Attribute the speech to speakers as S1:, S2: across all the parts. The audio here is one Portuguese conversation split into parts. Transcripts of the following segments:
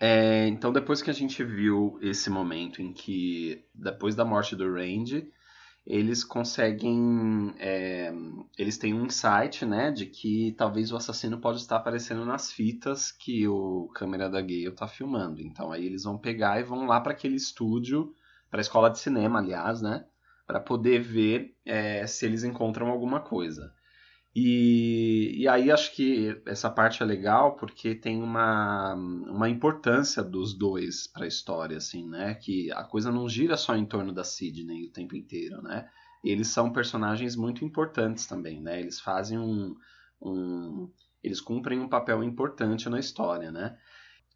S1: É, então, depois que a gente viu esse momento em que, depois da morte do Randy, eles conseguem. É, eles têm um insight, né, de que talvez o assassino pode estar aparecendo nas fitas que o câmera da Gale tá filmando. Então, aí eles vão pegar e vão lá para aquele estúdio, para a escola de cinema, aliás, né, para poder ver é, se eles encontram alguma coisa. E, e aí acho que essa parte é legal porque tem uma, uma importância dos dois para a história, assim, né? Que a coisa não gira só em torno da Sidney o tempo inteiro, né? Eles são personagens muito importantes também, né? Eles fazem um, um eles cumprem um papel importante na história, né?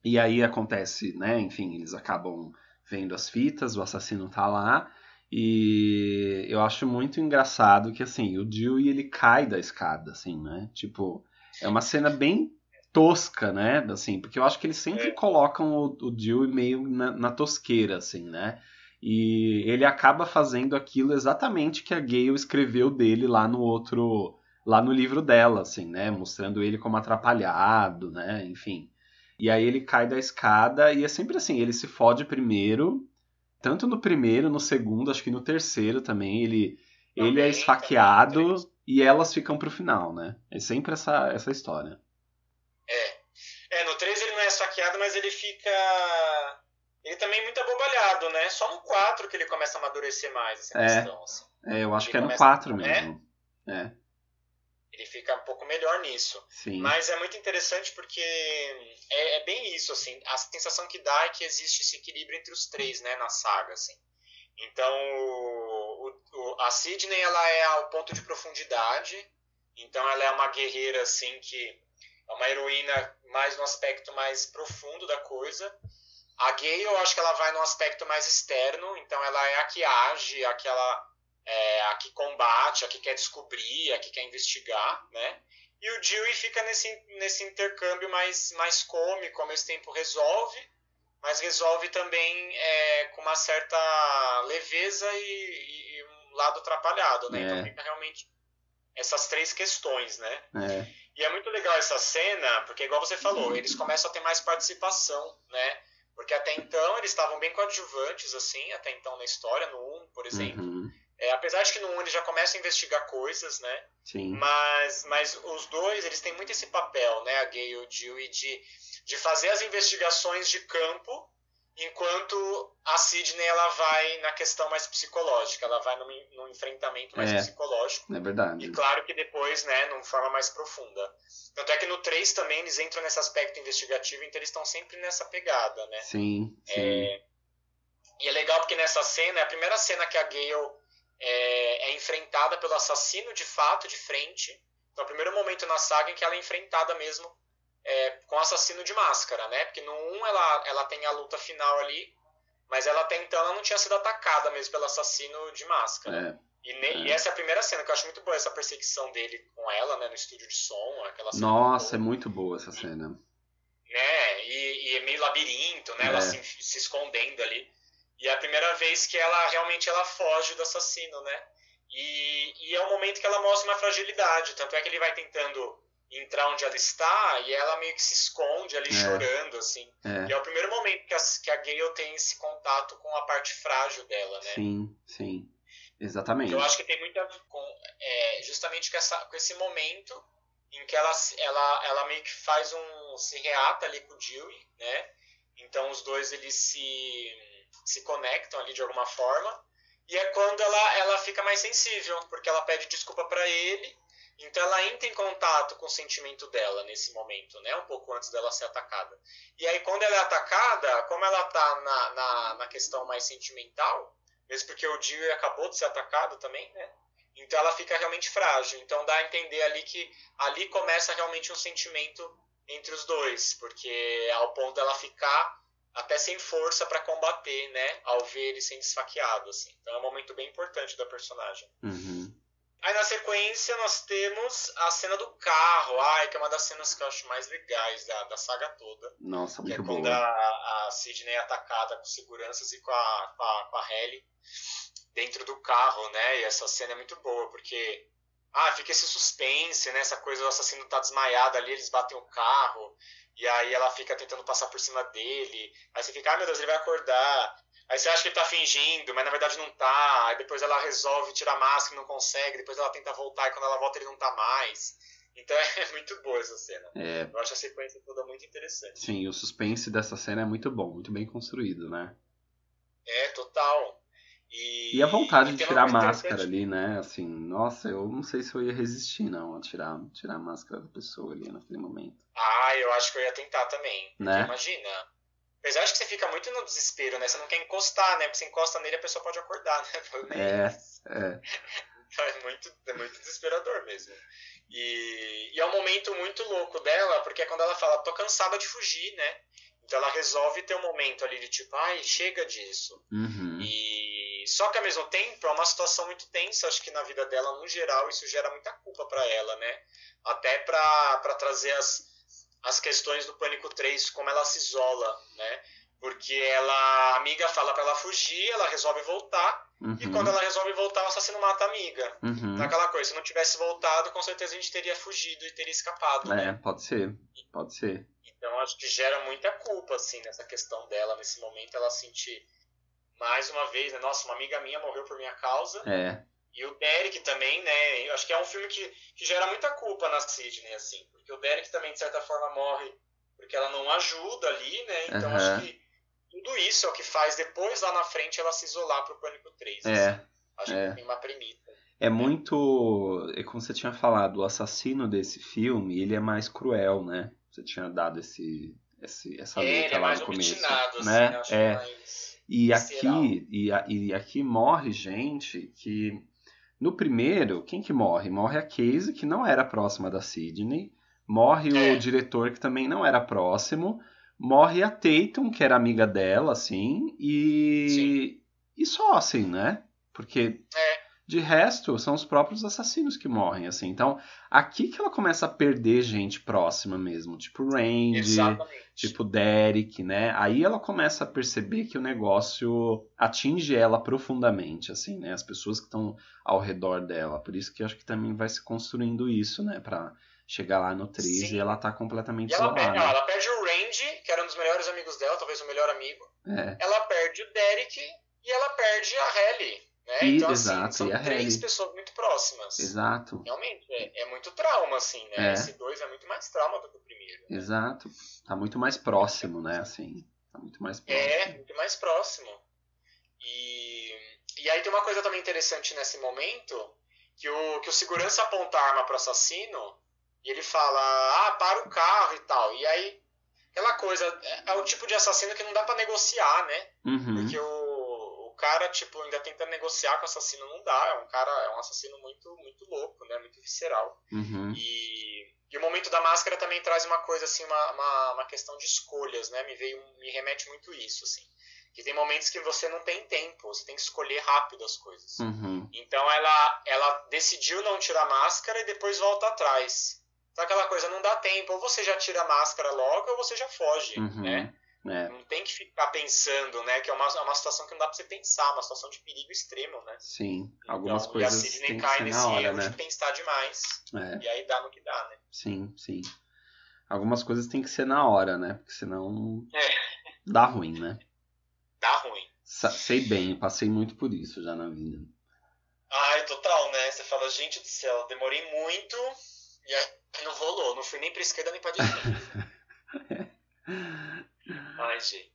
S1: E aí acontece, né? Enfim, eles acabam vendo as fitas, o assassino tá lá e eu acho muito engraçado que, assim, o Dewey, ele cai da escada, assim, né? Tipo, é uma cena bem tosca, né? Assim, porque eu acho que eles sempre é. colocam o, o Dewey meio na, na, tosqueira, assim, né? E ele acaba fazendo aquilo exatamente que a Gale escreveu dele lá no outro... Lá no livro dela, assim, né? Mostrando ele como atrapalhado, né? Enfim. E aí ele cai da escada e é sempre assim, ele se fode primeiro tanto no primeiro, no segundo, acho que no terceiro também, ele, também, ele é esfaqueado e elas ficam pro final, né? É sempre essa, essa história.
S2: É. É, no 3 ele não é esfaqueado, mas ele fica. Ele também é muito abobalhado, né? Só no 4 que ele começa a amadurecer mais essa
S1: é. questão. Assim. É, eu acho ele que é no 4 mesmo. É? é
S2: ele fica um pouco melhor nisso.
S1: Sim.
S2: Mas é muito interessante porque é, é, bem isso, assim, a sensação que dá é que existe esse equilíbrio entre os três, né, na saga, assim. Então, o, o, a Sidney, ela é ao ponto de profundidade, então ela é uma guerreira, assim, que é uma heroína mais no aspecto mais profundo da coisa. A Gay, eu acho que ela vai no aspecto mais externo, então ela é a que age, a que ela é, a que combate, a que quer descobrir, a que quer investigar, né? E o Dewey fica nesse, nesse intercâmbio mais, mais cômico, ao mesmo tempo resolve, mas resolve também é, com uma certa leveza e, e um lado atrapalhado, né? Então é. Então fica realmente essas três questões, né?
S1: É.
S2: E é muito legal essa cena, porque igual você falou, eles começam a ter mais participação, né? Porque até então eles estavam bem coadjuvantes, assim, até então na história, no 1, por exemplo.
S1: Uhum.
S2: É, apesar de que no 1 ele já começa a investigar coisas, né?
S1: Sim.
S2: Mas, mas os dois, eles têm muito esse papel, né? A Gay e o Dewey, de, de fazer as investigações de campo, enquanto a Sidney, ela vai na questão mais psicológica, ela vai no, no enfrentamento mais
S1: é,
S2: psicológico.
S1: É verdade.
S2: E claro que depois, né, numa forma mais profunda. Tanto é que no 3 também eles entram nesse aspecto investigativo, então eles estão sempre nessa pegada, né?
S1: Sim, sim.
S2: É, e é legal porque nessa cena, é a primeira cena que a Gale é, é, enfrentada pelo assassino de fato, de frente. Então, é o primeiro momento na saga em que ela é enfrentada mesmo é, com o assassino de máscara, né? Porque no 1 ela, ela tem a luta final ali, mas ela até então ela não tinha sido atacada mesmo pelo assassino de máscara.
S1: É.
S2: E, é. e, essa é a primeira cena que eu acho muito boa, essa perseguição dele com ela, né, no estúdio de som. Aquela
S1: Nossa, é muito boa essa cena.
S2: Né, e, e é meio labirinto, né, ela se, se escondendo ali. E é a primeira vez que ela realmente ela foge do assassino, né? E, e é o momento que ela mostra uma fragilidade. Tanto é que ele vai tentando entrar onde ela está e ela meio que se esconde ali é. chorando, assim.
S1: É.
S2: E é o primeiro momento que a, que a Gale tem esse contato com a parte frágil dela, né?
S1: Sim, sim. Exatamente.
S2: Eu acho que tem muito a ver com é, justamente com, essa, com esse momento em que ela, ela, ela meio que faz um. se reata ali com o Dewey, né? Então os dois eles se se conectam ali de alguma forma. E é quando ela, ela fica mais sensível, porque ela pede desculpa para ele. Então ela entra em contato com o sentimento dela nesse momento, né? Um pouco antes dela ser atacada. E aí quando ela é atacada, como ela tá na, na, na questão mais sentimental, mesmo porque o Dewey acabou de ser atacado também, né? Então ela fica realmente frágil. Então dá a entender ali que ali começa realmente um sentimento entre os dois, porque ao ponto dela ficar até sem força para combater, né? Ao ver ele sendo esfaqueado, assim. Então é um momento bem importante da personagem.
S1: Uhum.
S2: Aí na sequência nós temos a cena do carro, ai, que é uma das cenas que eu acho mais legais da, da saga toda.
S1: Nossa,
S2: que
S1: muito
S2: é quando a, a Sidney é atacada com seguranças e com a, com a, com a Ellie dentro do carro, né? E essa cena é muito boa, porque ah, fica esse suspense, né? Essa coisa, o assassino tá desmaiado ali, eles batem o carro, e aí ela fica tentando passar por cima dele. Aí você fica, ah, meu Deus, ele vai acordar. Aí você acha que ele tá fingindo, mas na verdade não tá. Aí depois ela resolve tirar a máscara e não consegue. Depois ela tenta voltar e quando ela volta ele não tá mais. Então é muito boa essa cena.
S1: É,
S2: Eu acho a sequência toda muito interessante.
S1: sim, o suspense dessa cena é muito bom, muito bem construído, né?
S2: É, total. E,
S1: E a vontade
S2: e
S1: de
S2: tem
S1: tirar a máscara ali, né? Assim, nossa, eu não sei se eu ia resistir, não, a tirar, tirar a máscara da pessoa ali naquele momento.
S2: Ah, eu acho que eu ia tentar também.
S1: Né?
S2: imagina. Apesar de que você fica muito no desespero, né? Você não quer encostar, né? Porque você encosta nele a pessoa pode acordar, né?
S1: É, é.
S2: É muito, é muito desesperador mesmo. E, e é um momento muito louco dela, porque é quando ela fala, tô cansada de fugir, né? Então ela resolve ter um momento ali de tipo, ai, chega disso.
S1: Uhum.
S2: E só que ao mesmo tempo é uma situação muito tensa, acho que na vida dela no geral isso gera muita culpa pra ela, né? Até pra pra trazer as, as questões do Pânico 3, como ela se isola, né? Porque ela, a amiga fala pra ela fugir, ela resolve voltar, e
S1: Uhum.
S2: quando ela resolve voltar, o assassino mata a amiga.
S1: Uhum.
S2: Então aquela coisa, se não tivesse voltado, com certeza a gente teria fugido e teria escapado, né?
S1: É, pode ser, pode ser.
S2: Então acho que gera muita culpa, assim, nessa questão dela, nesse momento, ela sentir mais uma vez, né? Nossa, uma amiga minha morreu por minha causa.
S1: É,
S2: E o Derek também, né? Eu acho que é um filme que, que gera muita culpa na Sidney, assim. Porque o Derek também, de certa forma, morre porque ela não ajuda ali, né? Então acho que tudo isso é o que faz depois, lá na frente, ela se isolar pro Pânico 3.
S1: é.
S2: assim. Acho
S1: é.
S2: que tem uma premissa.
S1: É muito. É como você tinha falado, o assassino desse filme, ele é mais cruel, né? Você tinha dado esse, esse, essa
S2: É,
S1: letra
S2: é
S1: lá
S2: mais
S1: no começo.
S2: obstinado, assim,
S1: né?
S2: né? Acho
S1: é.
S2: mais...
S1: E aqui, e, e aqui morre gente que. No primeiro, quem que morre? Morre a Casey, que não era próxima da Sidney. Morre
S2: É.
S1: o diretor, que também não era próximo. Morre a Tatum, que era amiga dela, assim. E.
S2: Sim.
S1: E só, assim, né? Porque
S2: É.
S1: de resto, são os próprios assassinos que morrem, assim. Então, aqui que ela começa a perder gente próxima mesmo. Tipo Randy,
S2: Exatamente.
S1: tipo Derek, né? Aí ela começa a perceber que o negócio atinge ela profundamente, assim, né? As pessoas que estão ao redor dela. Por isso que eu acho que também vai se construindo isso, né? Pra chegar lá no 13
S2: Sim.
S1: e ela tá completamente
S2: E ela perde,
S1: isolada.
S2: ela perde o Randy, que era um dos melhores amigos dela, talvez o melhor amigo.
S1: É,
S2: Ela perde o Derek e ela perde a Helly. Né?
S1: E-
S2: então,
S1: exato,
S2: assim, são três pessoas muito próximas.
S1: exato,
S2: Realmente, é, é muito trauma, assim, né?
S1: É.
S2: Esse dois é muito mais trauma do que o primeiro. né?
S1: exato. Tá muito mais próximo, né? Assim, tá muito mais próximo.
S2: É, muito mais próximo. E, e aí tem uma coisa também interessante nesse momento, que o, que o segurança aponta a arma pro assassino, e ele fala, ah, para o carro e tal. E aí, aquela coisa, é, é o tipo de assassino que não dá pra negociar, né?
S1: Uhum.
S2: Porque o cara, tipo, ainda tenta negociar com o assassino, não dá. É um cara, é um assassino muito, muito louco, né? Muito visceral.
S1: Uhum.
S2: E, e o momento da máscara também traz uma coisa, assim, uma, uma, uma questão de escolhas, né? Me veio, me remete muito isso, assim. Que tem momentos que você não tem tempo, você tem que escolher rápido as coisas.
S1: Uhum.
S2: Então ela, ela decidiu não tirar a máscara e depois volta atrás. Então aquela coisa, não dá tempo. Ou você já tira a máscara logo ou você já foge,
S1: Uhum.
S2: né?
S1: É,
S2: Não tem que ficar pensando, né? Que é uma, é uma situação que não dá pra você pensar, uma situação de perigo extremo, né?
S1: sim. Algumas
S2: Então,
S1: coisas
S2: e a Sidney
S1: que
S2: cai nesse
S1: hora,
S2: erro
S1: né?
S2: de pensar demais.
S1: É,
S2: E aí dá no que dá, né?
S1: sim, sim. Algumas coisas tem que ser na hora, né? Porque senão
S2: É.
S1: dá ruim, né?
S2: Dá ruim.
S1: Sei bem, passei muito por isso já na vida.
S2: Ai, total, né? Você fala, gente do céu, demorei muito e aí não rolou. Não fui nem pra esquerda nem pra direita. Ai, gente.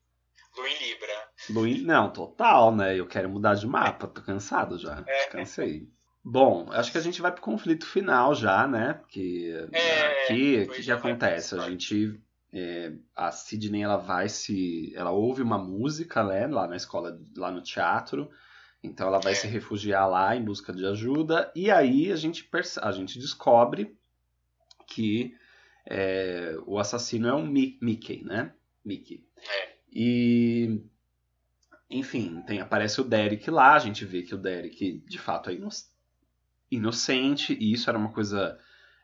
S2: Lu em Libra.
S1: Luim, não, total, né? Eu quero mudar de mapa, tô cansado já.
S2: É.
S1: Cansei. Bom, acho que a gente vai pro conflito final já, né? Porque
S2: É,
S1: aqui o que, que
S2: já vai
S1: acontece? A gente. é, a Sidney ela vai se. Ela ouve uma música, né? Lá na escola, lá no teatro. Então ela vai
S2: É.
S1: se refugiar lá em busca de ajuda. E aí a gente, perce- a gente descobre que é, o assassino é um Mi- Mickey, né? Mickey.
S2: É.
S1: E enfim, tem, aparece o Derek lá, a gente vê que o Derek de fato é ino- inocente, e isso era uma coisa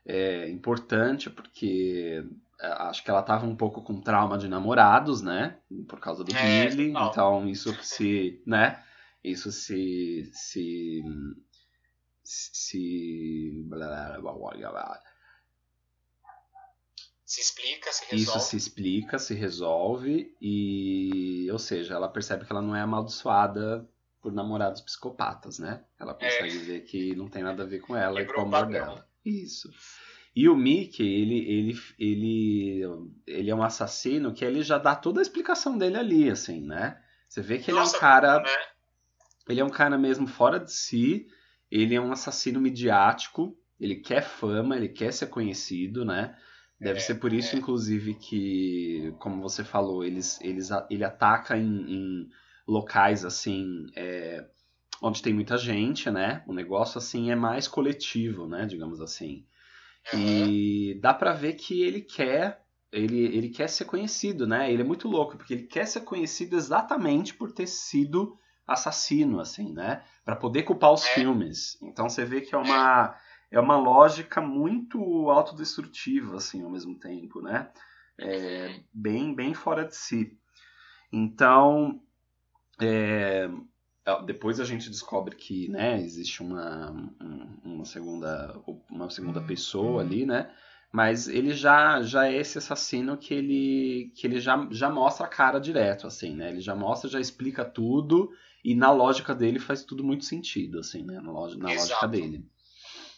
S1: é, importante, porque é, acho que ela tava um pouco com trauma de namorados, né? Por causa do
S2: É,
S1: Billy,
S2: total.
S1: então isso se, né? Isso se se se blá,
S2: Se explica, se resolve.
S1: Isso se explica, se resolve e, ou seja, ela percebe que ela não é amaldiçoada por namorados psicopatas, né? Ela consegue ver que não tem nada a ver com ela e com o amor dela. Isso. E o Mickey, ele, ele, ele, ele é um assassino que ele já dá toda a explicação dele ali, assim, né? Você vê que ele é um cara
S2: né?
S1: ele é um cara mesmo fora de si, ele é um assassino midiático, ele quer fama, ele quer ser conhecido, né? Deve
S2: É,
S1: ser por isso,
S2: é.
S1: inclusive, que, como você falou, eles, eles, ele ataca em, em locais assim, é, onde tem muita gente, né? O negócio assim é mais coletivo, né? Digamos assim.
S2: Aham.
S1: E dá pra ver que ele quer, ele, ele quer ser conhecido, né? Ele é muito louco, porque ele quer ser conhecido exatamente por ter sido assassino, assim, né? Pra poder culpar os
S2: É.
S1: filmes. Então você vê que é uma, é uma lógica muito autodestrutiva, assim, ao mesmo tempo, né? É, bem, bem fora de si. Então, é, depois a gente descobre que, né, existe uma, um- uma segunda, uma segunda pessoa ali, né? Mas ele já, já é esse assassino que ele, que ele já, já mostra a cara direto, assim, né? Ele já mostra, já explica tudo e na lógica dele faz tudo muito sentido, assim, né? Na, lógica, na lógica dele.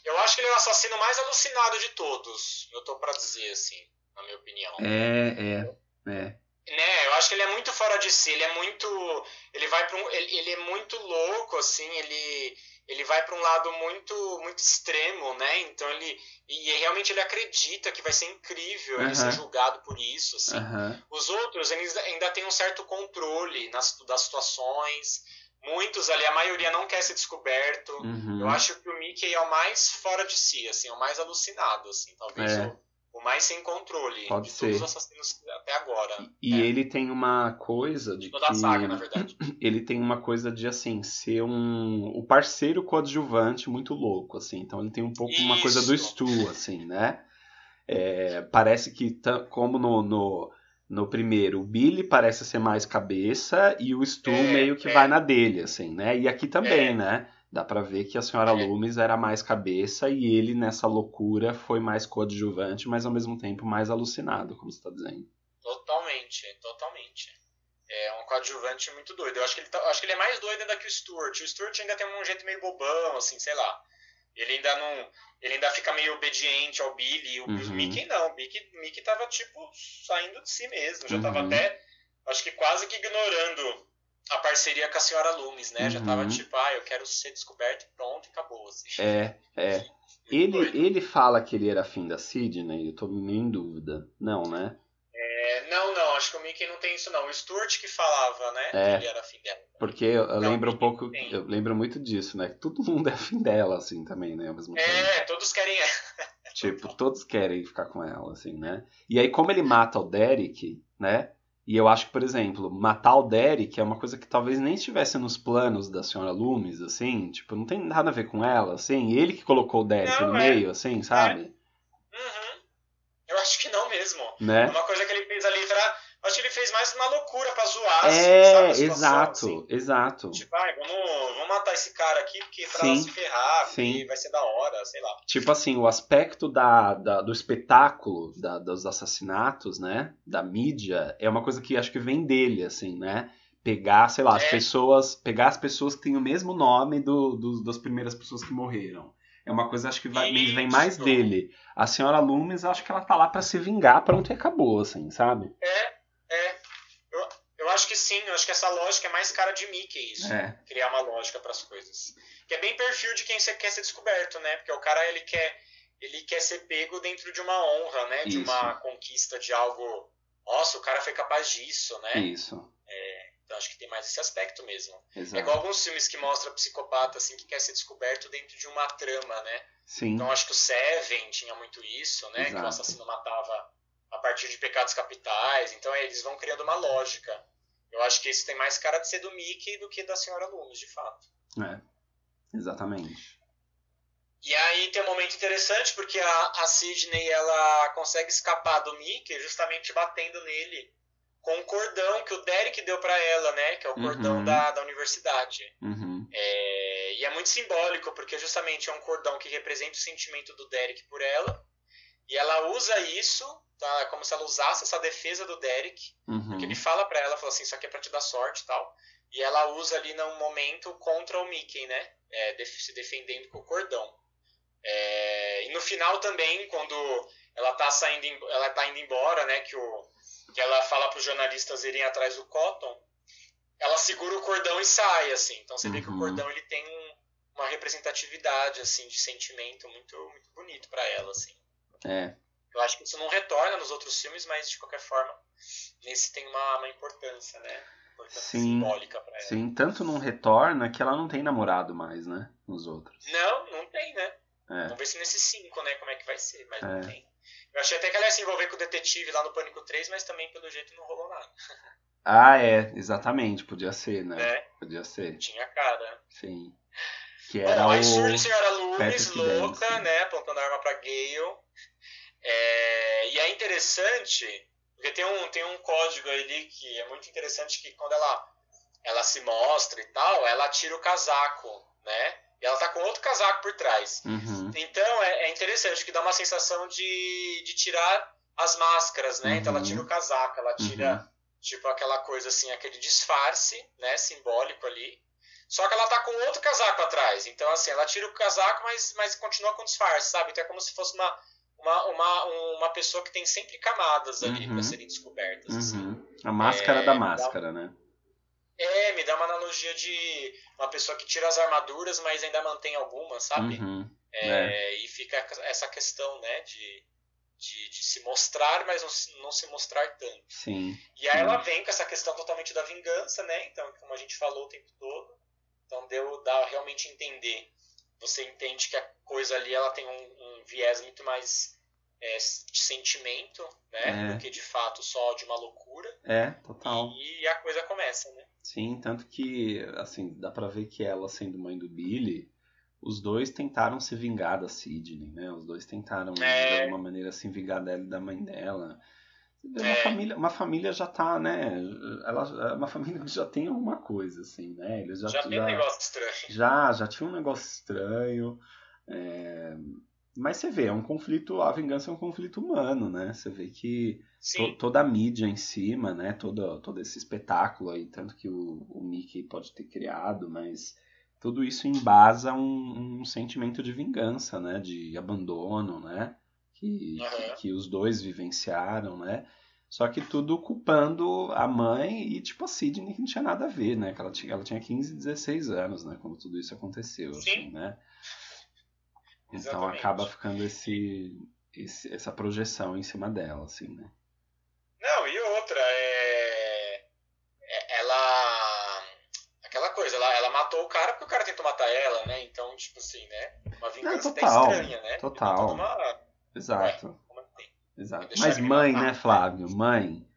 S2: Eu acho que ele é o assassino mais alucinado de todos. Eu tô pra dizer, assim, na minha opinião.
S1: É, é, é.
S2: Né, eu acho que ele é muito fora de si, ele é muito. Ele vai para um. Ele, ele é muito louco, assim, ele. Ele vai para um lado muito muito extremo, né? Então ele. E realmente ele acredita que vai ser incrível ele
S1: Aham.
S2: ser julgado por isso, assim.
S1: Aham.
S2: Os outros, eles ainda têm um certo controle nas, das situações. Muitos ali, a maioria não quer ser descoberto.
S1: Uhum.
S2: Eu acho que o Mickey é o mais fora de si, assim, é o mais alucinado, assim, talvez
S1: É.
S2: o, o mais sem controle
S1: Pode
S2: de
S1: ser.
S2: todos os assassinos até agora.
S1: E
S2: É.
S1: ele tem uma coisa de
S2: Toda
S1: que
S2: a saga, na verdade.
S1: ele tem uma coisa de assim ser um o parceiro coadjuvante muito louco assim. Então ele tem um pouco uma coisa do
S2: Isso.
S1: Stu assim, né? É, parece que como no, no no primeiro, o Billy parece ser mais cabeça e o Stu
S2: É,
S1: meio que
S2: é.
S1: vai na dele, assim, né? E aqui também,
S2: É.
S1: né? Dá pra ver que a senhora
S2: É.
S1: Loomis era mais cabeça e ele nessa loucura foi mais coadjuvante, mas ao mesmo tempo mais alucinado, como você tá dizendo.
S2: Totalmente, totalmente. É um coadjuvante muito doido. Eu acho que ele, tá- acho que ele é mais doido ainda que o Stuart. O Stuart ainda tem um jeito meio bobão, assim, sei lá. Ele ainda não. Ele ainda fica meio obediente ao Billy. O,
S1: Uhum.
S2: o Mickey não. O Mickey, Mickey tava, tipo, saindo de si mesmo. Já tava
S1: Uhum.
S2: até. Acho que quase que ignorando a parceria com a senhora Loomis, né? Já tava
S1: Uhum.
S2: tipo, ah, eu quero ser descoberto e pronto, e acabou. Assim.
S1: É, é. Ele, ele fala que ele era afim da Sidney, eu tô meio em dúvida. Não, né?
S2: É, não, não, acho que o Mickey não tem isso, não. O Stuart que falava, né?
S1: É.
S2: Que ele era afim dela.
S1: Porque eu, eu lembro um pouco,
S2: tem.
S1: eu lembro muito disso, né? Que todo mundo é afim dela, assim, também, né?
S2: É, todos querem.
S1: Tipo, todos querem ficar com ela, assim, né? E aí, como ele mata o Derek, né? E eu acho que, por exemplo, matar o Derek é uma coisa que talvez nem estivesse nos planos da senhora Loomis, assim, tipo, não tem nada a ver com ela, assim, ele que colocou o Derek
S2: Não,
S1: no
S2: é.
S1: meio, assim, sabe?
S2: Uhum. Eu acho que não mesmo. É
S1: Né?
S2: uma coisa que ele. Acho que ele fez mais uma loucura pra zoar, assim, sabe?
S1: É,
S2: a situação,
S1: exato,
S2: assim.
S1: exato.
S2: Tipo, ai, vamos, vamos matar esse cara aqui porque pra
S1: Sim,
S2: se ferrar,
S1: sim.
S2: vai ser da hora, sei lá.
S1: Tipo assim, o aspecto da, da- do espetáculo, da- dos assassinatos, né? Da mídia, é uma coisa que acho que vem dele, assim, né? Pegar, sei lá, as
S2: É.
S1: pessoas. Pegar as pessoas que têm o mesmo nome do, dos- das primeiras pessoas que morreram. É uma coisa, acho que vai, vem vem mais dele. A senhora Loomis, acho que ela tá lá pra se vingar, pronto e acabou, assim, sabe?
S2: É, acho que sim, eu acho que essa lógica é mais cara de Mickey, isso.
S1: É.
S2: Criar uma lógica para as coisas. Que é bem perfil de quem você quer ser descoberto, né? Porque o cara, ele quer, ele quer ser pego dentro de uma honra, né? De
S1: Isso.
S2: uma conquista de algo. Nossa, o cara foi capaz disso, né?
S1: Isso.
S2: Então acho que tem mais esse aspecto mesmo. É
S1: Exato.
S2: igual alguns filmes que mostram psicopata assim que quer ser descoberto dentro de uma trama, né?
S1: Sim.
S2: Então acho que o Seven tinha muito isso, né? Que
S1: Exato.
S2: o assassino matava a partir de pecados capitais. Então é, eles vão criando uma lógica. Eu acho que isso tem mais cara de ser do Mickey do que da Senhora Loomis, de fato.
S1: É. Exatamente.
S2: E aí tem um momento interessante porque a, a Sidney ela consegue escapar do Mickey justamente batendo nele com o cordão que o Derek deu pra ela, né? Que é o cordão
S1: Uhum.
S2: da, da universidade.
S1: Uhum.
S2: É, e é muito simbólico, porque justamente é um cordão que representa o sentimento do Derek por ela. E ela usa isso, tá? Como se ela usasse essa defesa do Derek.
S1: Uhum.
S2: Porque ele fala pra ela, fala assim, isso aqui é pra te dar sorte e tal. E ela usa ali num momento contra o Mickey, né? É, def- se defendendo com o cordão. É, e no final também, quando ela tá saindo, ela tá indo embora, né? Que, o, que ela fala pros jornalistas irem atrás do Cotton, ela segura o cordão e sai, assim. Então você vê que o
S1: Uhum.
S2: cordão ele tem um- uma representatividade, assim, de sentimento muito, muito bonito pra ela, assim.
S1: É.
S2: Eu acho que isso não retorna nos outros filmes, mas de qualquer forma, nesse tem uma, uma importância, né? Importância
S1: Sim.
S2: simbólica pra ela.
S1: Sim, tanto não retorna que ela não tem namorado mais, né? Nos outros.
S2: Não, não tem, né?
S1: É.
S2: Vamos ver se nesses cinco, né, como é que vai ser, mas não
S1: É.
S2: tem. Eu achei até que ela ia se envolver com o detetive lá no Pânico 3, mas também pelo jeito não rolou nada.
S1: Ah, é, exatamente, podia ser, né?
S2: Né?
S1: Podia ser,
S2: Tinha cara.
S1: sim. Que era
S2: Bom, aí
S1: o.
S2: surge a senhora Loomis, louca,
S1: Dempsey.
S2: né, apontando a arma pra Gale. É, e é interessante, porque tem um, tem um código ali que é muito interessante, que quando ela, ela se mostra e tal, ela tira o casaco, né? E ela tá com outro casaco por trás.
S1: Uhum.
S2: Então é, é interessante, que dá uma sensação de, de tirar as máscaras, né? Então ela
S1: Uhum.
S2: tira o casaco, ela tira, tipo, aquela coisa assim, aquele disfarce, né, simbólico ali. Só que ela tá com outro casaco atrás. Então, assim, ela tira o casaco, mas, mas continua com disfarce, sabe? Então é como se fosse uma, uma, uma, uma pessoa que tem sempre camadas ali
S1: Uhum.
S2: pra serem descobertas. assim.
S1: Uhum. A máscara
S2: É,
S1: da máscara, né?
S2: É, me dá uma analogia de uma pessoa que tira as armaduras, mas ainda mantém algumas, sabe?
S1: Uhum.
S2: É, E fica essa questão, né, de, de, de se mostrar, mas não se, não se mostrar tanto.
S1: Sim.
S2: E aí ela vem com essa questão totalmente da vingança, né? Então, como a gente falou o tempo todo, então deu dá realmente entender. Você entende que a coisa ali ela tem um, um viés muito mais é, de sentimento, né?
S1: É.
S2: Do que de fato só de uma loucura.
S1: É, total.
S2: E a coisa começa, né?
S1: Sim, tanto que, assim, dá pra ver que ela sendo mãe do Billy, os dois tentaram se vingar da Sidney, né? Os dois tentaram,
S2: É.
S1: de alguma maneira, se vingar dela e da mãe dela. Uma,
S2: É.
S1: família, uma família já tá, né? Ela, uma família que já tem alguma coisa, assim, né? Eles já,
S2: Já, tem um negócio estranho.
S1: já, já tinha um negócio estranho. é, Mas você vê, é um conflito, a vingança é um conflito humano, né? Você vê que to- toda a mídia em cima, né? Todo, todo esse espetáculo aí, tanto que o, o Mickey pode ter criado, mas tudo isso embasa um, um sentimento de vingança, né? De abandono, né? Que,
S2: Aham.
S1: que, que os dois vivenciaram, né? Só que tudo culpando a mãe e, tipo, a Sidney que não tinha nada a ver, né? Que ela tinha, ela tinha 15, 16 anos, né? Quando tudo isso aconteceu,
S2: Sim.
S1: assim, né? Então acaba ficando esse, esse- essa projeção em cima dela, assim, né?
S2: Não, e outra, é... é- Ela. Aquela coisa, ela, ela matou o cara porque o cara tentou matar ela, né? Então, tipo assim, né? Uma vingança até
S1: total,
S2: estranha, né?
S1: total.
S2: Toda uma-
S1: Exato,
S2: assim?
S1: exato. Mas mãe, né, Flávio? Mãe,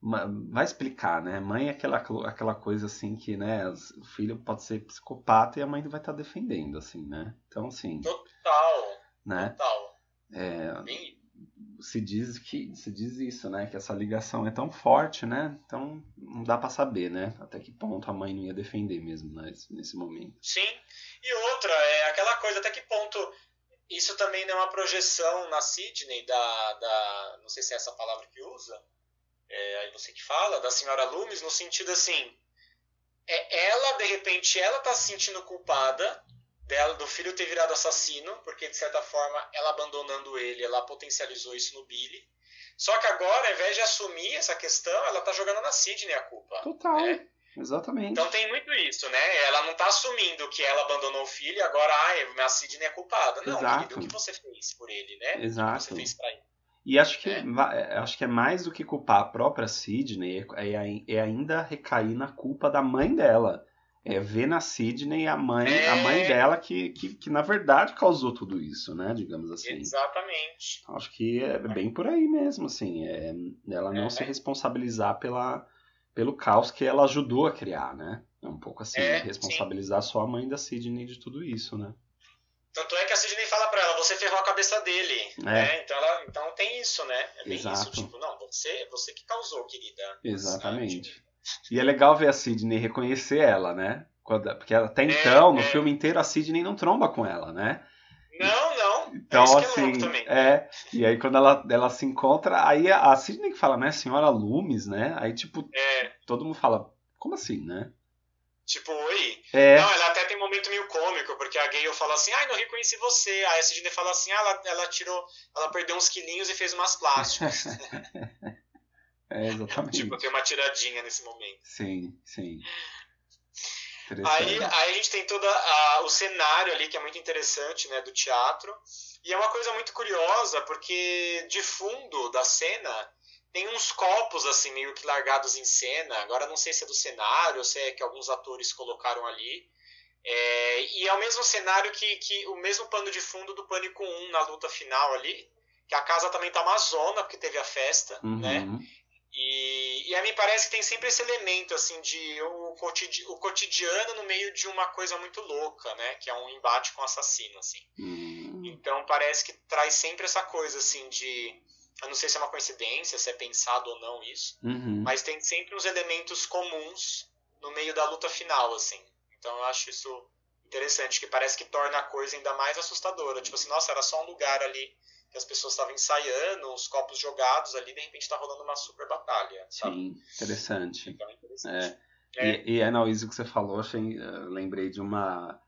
S1: vai explicar, né? Mãe é aquela, aquela coisa assim que, né, o filho pode ser psicopata e a mãe vai estar defendendo, assim, né? Então, assim,
S2: Total,
S1: né?
S2: total.
S1: É,
S2: Bem,
S1: se diz que se diz isso, né? Que essa ligação é tão forte, né? Então não dá pra saber, né? Até que ponto a mãe não ia defender mesmo né, nesse, nesse momento.
S2: sim. E outra, é aquela coisa, até que ponto. Isso também não é uma projeção na Sidney da, da. Não sei se é essa palavra que usa. É, aí você que fala, da senhora Loomis, no sentido assim. É ela, de repente, ela tá se sentindo culpada dela, do filho ter virado assassino, porque de certa forma ela abandonando ele, ela potencializou isso no Billy. Só que agora, ao invés de assumir essa questão, ela tá jogando na Sidney a culpa.
S1: Total.
S2: né?
S1: Exatamente.
S2: Então tem muito isso, né? Ela não tá assumindo que ela abandonou o filho e agora, ai, a Sidney é culpada. Não,
S1: Exato.
S2: querido, o que você fez por ele, né? O que
S1: Exato.
S2: você fez pra ele.
S1: E acho que,
S2: É.
S1: va- é, acho que é mais do que culpar a própria Sidney, é, é- é ainda recair na culpa da mãe dela. É ver na Sidney a mãe,
S2: É.
S1: a mãe dela que, que, que, na verdade causou tudo isso, né? Digamos assim.
S2: Exatamente.
S1: Acho que é bem por aí mesmo, assim. É, ela não
S2: É.
S1: se responsabilizar pela, pelo caos que ela ajudou a criar, né? É um pouco assim,
S2: É,
S1: responsabilizar só a mãe da Sidney de tudo isso, né?
S2: Tanto é que a Sidney fala pra ela, você ferrou a cabeça dele.
S1: É.
S2: Né? Então, ela, então tem isso, né? É bem
S1: Exato.
S2: isso, tipo, não, você, você que causou, querida.
S1: Exatamente. E é legal ver a Sidney reconhecer ela, né? Porque até então, no
S2: é.
S1: filme inteiro, a Sidney não tromba com ela, né?
S2: Não, não.
S1: Então,
S2: é é
S1: assim, é. E aí, quando ela, ela se encontra, aí a a Sidney que fala, né, senhora Loomis, né? Aí, tipo,
S2: É,
S1: todo mundo fala, como assim, né?
S2: Tipo, oi.
S1: É,
S2: Não, ela até tem um momento meio cômico, porque a Gale fala assim, ai, não reconheci você. Aí a Sidney fala assim, ah, ela, ela tirou, ela perdeu uns quilinhos e fez umas plásticas.
S1: é exatamente.
S2: tipo, tem uma tiradinha nesse momento.
S1: Sim, sim.
S2: Aí, aí a gente tem todo o cenário ali, que é muito interessante, né, do teatro. E é uma coisa muito curiosa, porque de fundo da cena tem uns copos, assim, meio que largados em cena. Agora não sei se é do cenário ou se é que alguns atores colocaram ali. É, e é o mesmo cenário que, que o mesmo pano de fundo do Pânico 1 na luta final ali. Que a casa também tá uma zona, porque teve a festa, né?
S1: Uhum.
S2: E, e a mim parece que tem sempre esse elemento, assim, de o, o cotidiano no meio de uma coisa muito louca, né? Que é um embate com o assassino, assim.
S1: Hum,
S2: Então parece que traz sempre essa coisa, assim, de... Eu não sei se é uma coincidência, se é pensado ou não isso,
S1: uhum.
S2: mas tem sempre uns elementos comuns no meio da luta final, assim. Então eu acho isso interessante, que parece que torna a coisa ainda mais assustadora. Tipo assim, nossa, era só um lugar ali que as pessoas estavam ensaiando, os copos jogados ali, de repente tá rolando uma super batalha, sabe?
S1: Sim, interessante.
S2: Então interessante.
S1: É.
S2: É.
S1: E, e é, não, isso que você falou, achei, eh, lembrei de uma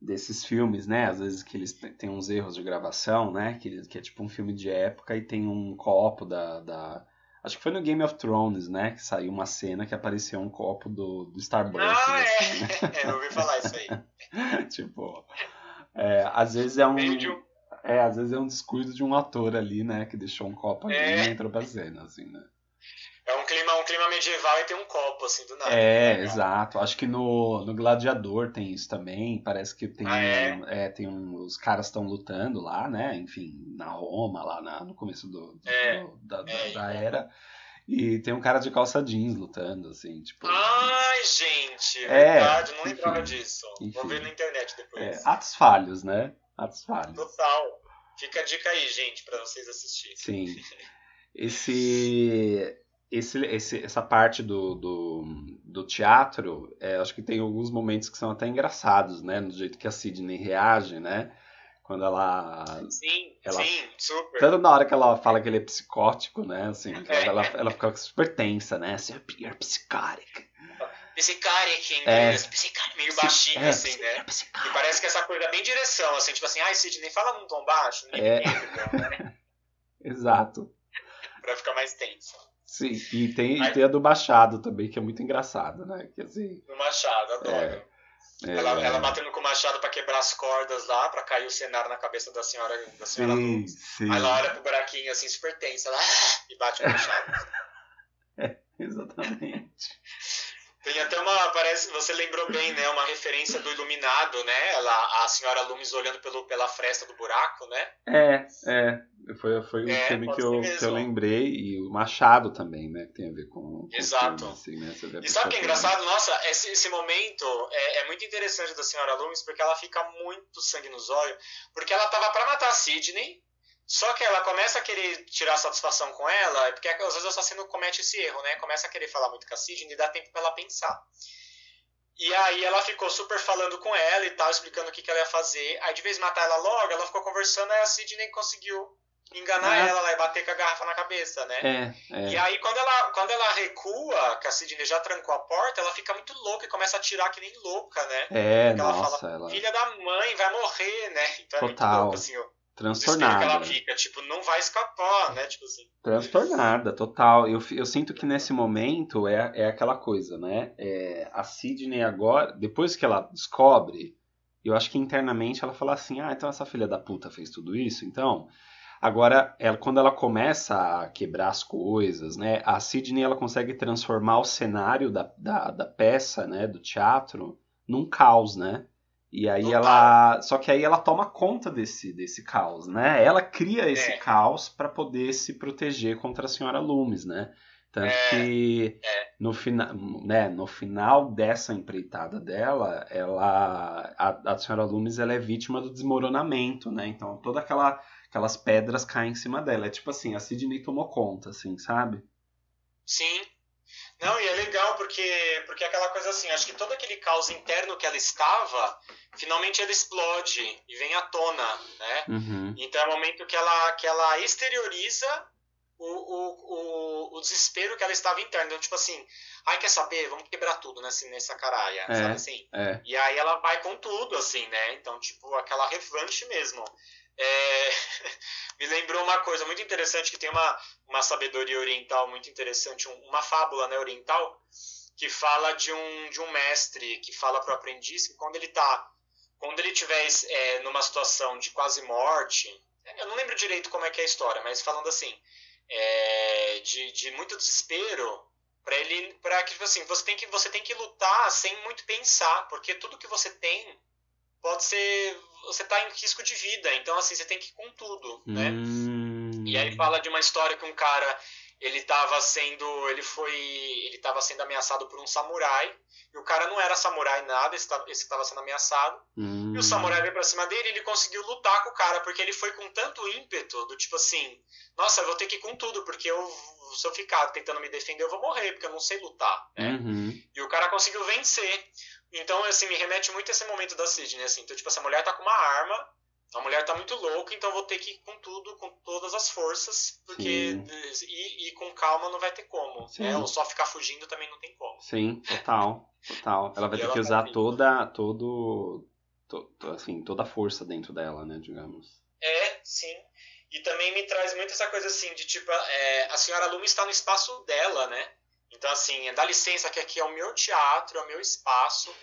S1: desses filmes, né? Às vezes que eles têm uns erros de gravação, né? Que, que é tipo um filme de época e tem um copo da, da- Acho que foi no Game of Thrones, né? Que saiu uma cena que apareceu um copo do, do Starbucks.
S2: Ah,
S1: assim, né?
S2: é! é, eu ouvi falar isso aí.
S1: tipo, é, às vezes é um,
S2: um.
S1: é, às vezes é um descuido de um ator ali, né? Que deixou um copo ali
S2: É.
S1: e entrou pra cena, assim, né?
S2: É um clima, clima medieval e tem um copo, assim, do nada.
S1: É,
S2: Legal.
S1: exato. Acho que no, no Gladiador tem isso também. Parece que tem,
S2: Ah, é?
S1: é, tem um, os caras estão lutando lá, né? Enfim, na Roma, lá na- no começo do, do-
S2: É,
S1: do- da, da-
S2: é,
S1: da
S2: é.
S1: era. E tem um cara de calça jeans lutando, assim, tipo.
S2: Ai, gente,
S1: É,
S2: verdade, não lembrava
S1: enfim,
S2: disso.
S1: enfim.
S2: Vou ver na internet
S1: é,
S2: depois.
S1: atos falhos, né? Atos falhos.
S2: Total. Fica a dica aí, gente, pra vocês assistirem.
S1: Sim. Esse, esse, esse, essa parte do, do, do teatro, é, acho que tem alguns momentos que são até engraçados, né? No jeito que a Sidney reage, né? Quando ela.
S2: Sim,
S1: Ela-
S2: sim, super.
S1: Tanto na hora que ela fala que ele é psicótico, né? Assim,
S2: É.
S1: ela, ela fica super tensa, né? Assim, you're psychotic.
S2: Psicárico em
S1: É.
S2: inglês, psicárico, meio baixinho,
S1: É,
S2: assim, né?
S1: you're
S2: E
S1: psychotic.
S2: parece que essa coisa é bem direção, assim, tipo assim, ai, Sidney, fala num tom baixo,
S1: É.
S2: é. né?
S1: Exato.
S2: Pra ficar mais tenso.
S1: Sim, e tem,
S2: Aí-
S1: tem a do Machado também, que é muito engraçado, né? Que assim.
S2: No machado, adoro.
S1: é,
S2: Ela, ela batendo com o machado pra quebrar as cordas lá, pra cair o cenário na cabeça da senhora, da senhora
S1: sim,
S2: Luz.
S1: sim.
S2: Aí ela olha pro buraquinho assim, super tensa, ela "Ah!" e bate com o machado.
S1: Exatamente.
S2: Tem até uma, parece, você lembrou bem, né? Uma referência do Iluminado, né? Ela, a senhora Loomis olhando pelo, pela fresta do buraco, né?
S1: É, é. Foi, foi um
S2: É,
S1: filme que eu, que eu lembrei, e o Machado também, né? Que tem a ver com. com
S2: Exato.
S1: filme, assim, né? Você
S2: E sabe o que é engraçado? Nossa, esse, esse momento é, é muito interessante da senhora Loomis, porque ela fica muito sangue nos olhos, porque ela tava pra matar a Sidney, só que ela começa a querer tirar satisfação com ela, porque às vezes o assassino comete esse erro, né? Começa a querer falar muito com a Sidney e dá tempo pra ela pensar. E aí ela ficou super falando com ela e tal, explicando o que, que ela ia fazer. Aí de vez matar ela logo, ela ficou conversando, aí a Sidney conseguiu enganar
S1: Ah.
S2: ela lá e bater com a garrafa na cabeça, né?
S1: É, é.
S2: E aí, quando ela, quando ela recua, que a Sidney já trancou a porta, ela fica muito louca e começa a atirar que nem louca, né?
S1: É,
S2: Porque ela
S1: nossa,
S2: fala,
S1: ela.
S2: Filha da mãe, vai morrer, né? Então é muito
S1: Total.
S2: louco, assim, o,
S1: transtornada.
S2: que ela fica, tipo, não vai escapar, né? Tipo assim.
S1: Transtornada, total. Eu, eu sinto que nesse momento é, é aquela coisa, né? É, a Sidney agora, depois que ela descobre, eu acho que internamente ela fala assim: ah, então essa filha da puta fez tudo isso, então. Agora, ela, quando ela começa a quebrar as coisas, né? A Sidney ela consegue transformar o cenário da, da, da peça, né? Do teatro, num caos, né? E aí Total. ela. Só que aí ela toma conta desse, desse caos, né? Ela cria esse é. caos para poder se proteger contra a senhora Loomis, né? Tanto é. que é. no, fina, né, no final dessa empreitada dela, ela. A, a senhora Loomis ela é vítima do desmoronamento, né? Então toda aquela aquelas pedras caem em cima dela. É tipo assim, a Sidney tomou conta, assim, sabe?
S2: Sim. Não, e é legal porque, porque é aquela coisa assim, acho que todo aquele caos interno que ela estava, finalmente ela explode e vem à tona, né?
S1: Uhum.
S2: Então é o momento que ela, que ela exterioriza o, o, o, o, desespero que ela estava interna. Então, tipo assim, ai, quer saber? Vamos quebrar tudo nessa, nessa caralha,
S1: é,
S2: sabe assim?
S1: É.
S2: E aí ela vai com tudo, assim, né? Então, tipo, aquela revanche mesmo. É... me lembrou uma coisa muito interessante, que tem uma, uma sabedoria oriental muito interessante, uma fábula né, oriental, que fala de um, de um mestre que fala para o aprendiz que quando ele está quando ele estiver é, numa situação de quase morte, eu não lembro direito como é que é a história, mas falando assim, é, de, de muito desespero, para ele, para que tipo assim, você tem que você tem que lutar sem muito pensar, porque tudo que você tem pode ser. Você está em risco de vida, então assim, você tem que ir com tudo, né?
S1: Hum.
S2: E aí fala de uma história que um cara ele estava sendo ele foi ele estava sendo ameaçado por um samurai e o cara não era samurai nada esse estava sendo ameaçado
S1: hum.
S2: e o samurai veio para cima dele e ele conseguiu lutar com o cara porque ele foi com tanto ímpeto do tipo assim nossa eu vou ter que ir com tudo porque eu se eu ficar tentando me defender eu vou morrer porque eu não sei lutar né?
S1: Uhum.
S2: e o cara conseguiu vencer então, assim, me remete muito a esse momento da Sidney, assim. Então, tipo, essa mulher tá com uma arma, a mulher tá muito louca, então vou ter que ir com tudo, com todas as forças, porque e, e, com calma não vai ter como. Né? Ou só ficar fugindo também não tem como.
S1: Sim, total, total. Ela vai ter ela que usar tá toda, todo, to, assim, toda a força dentro dela, né, digamos.
S2: É, sim. E também me traz muito essa coisa assim, de tipo, é, a senhora Luma está no espaço dela, né? Então, assim, dá licença que aqui é o meu teatro, é o meu espaço.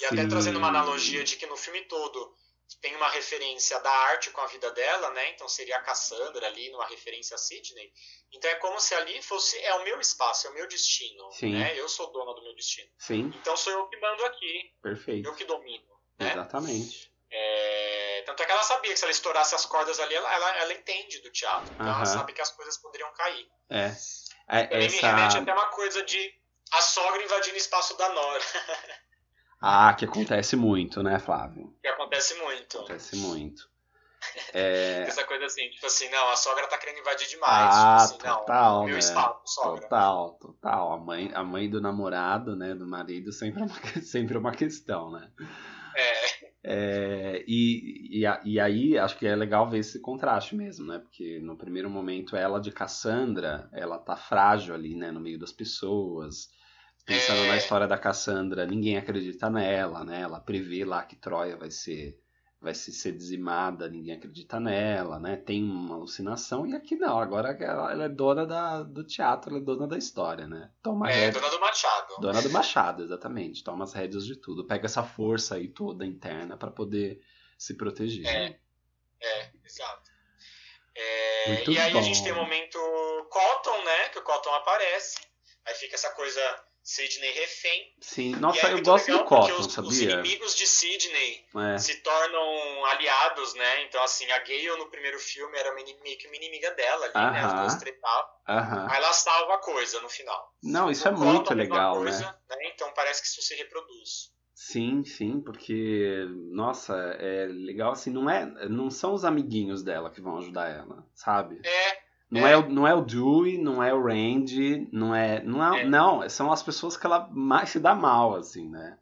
S2: E até trazendo uma analogia de que no filme todo tem uma referência da arte com a vida dela, né? Então seria a Cassandra ali, numa referência a Sidney. Então é como se ali fosse é o meu espaço, é o meu destino,
S1: Sim.
S2: né? Eu sou dona do meu destino.
S1: Sim.
S2: Então sou eu que mando aqui.
S1: Perfeito.
S2: Eu que domino. Né?
S1: Exatamente.
S2: É... Tanto é que ela sabia que se ela estourasse as cordas ali, ela, ela, ela entende do teatro. Então uh -huh. ela sabe que as coisas poderiam cair.
S1: É. É,
S2: Também essa... me remete até uma coisa de a sogra invadindo o espaço da nora.
S1: ah, que acontece muito, né, Flávio?
S2: Que acontece muito.
S1: Acontece muito. É...
S2: Essa coisa assim, tipo assim, não, a sogra tá querendo invadir demais.
S1: Ah,
S2: tipo assim,
S1: total,
S2: não, meu
S1: né?
S2: espaço, sogra.
S1: Total, total. A mãe, a mãe do namorado, né, do marido, sempre é uma, sempre é uma questão, né?
S2: É.
S1: É, e, e, e, aí acho que é legal ver esse contraste mesmo, né? Porque no primeiro momento ela de Cassandra, ela tá frágil ali, né? No meio das pessoas. Pensando é... na história da Cassandra, ninguém acredita nela, né? Ela prevê lá que Troia vai ser vai ser dizimada, ninguém acredita nela, né? Tem uma alucinação e aqui não. Agora ela, ela é dona da, do teatro, ela é dona da história, né?
S2: Toma é, rédea, dona do Machado.
S1: Dona do Machado, exatamente. Toma as rédeas de tudo. Pega essa força aí toda interna para poder se proteger.
S2: É, né? é exato. É, e aí bom. a gente tem o momento Cotton, né? Que o Cotton aparece. Aí fica essa coisa Sidney refém.
S1: Sim, nossa, eu gosto do Cotton,
S2: os,
S1: sabia?
S2: Os inimigos de Sidney
S1: é.
S2: se tornam aliados, né? Então, assim, a Gale no primeiro filme era meio que uma inimiga dela ali, uh -huh. né? As duas tretavam.
S1: Uh -huh.
S2: Aí ela salva a coisa no final.
S1: Não, isso no é Cotton, muito legal, coisa,
S2: né? né? Então parece que isso se reproduz.
S1: Sim, sim, porque, nossa, é legal assim, não é, não são os amiguinhos dela que vão ajudar ela, sabe?
S2: É,
S1: não é. é, o, não é o Dewey, não é o Randy, não é, não é, é. não, são as pessoas que ela mais se dá mal, assim, né?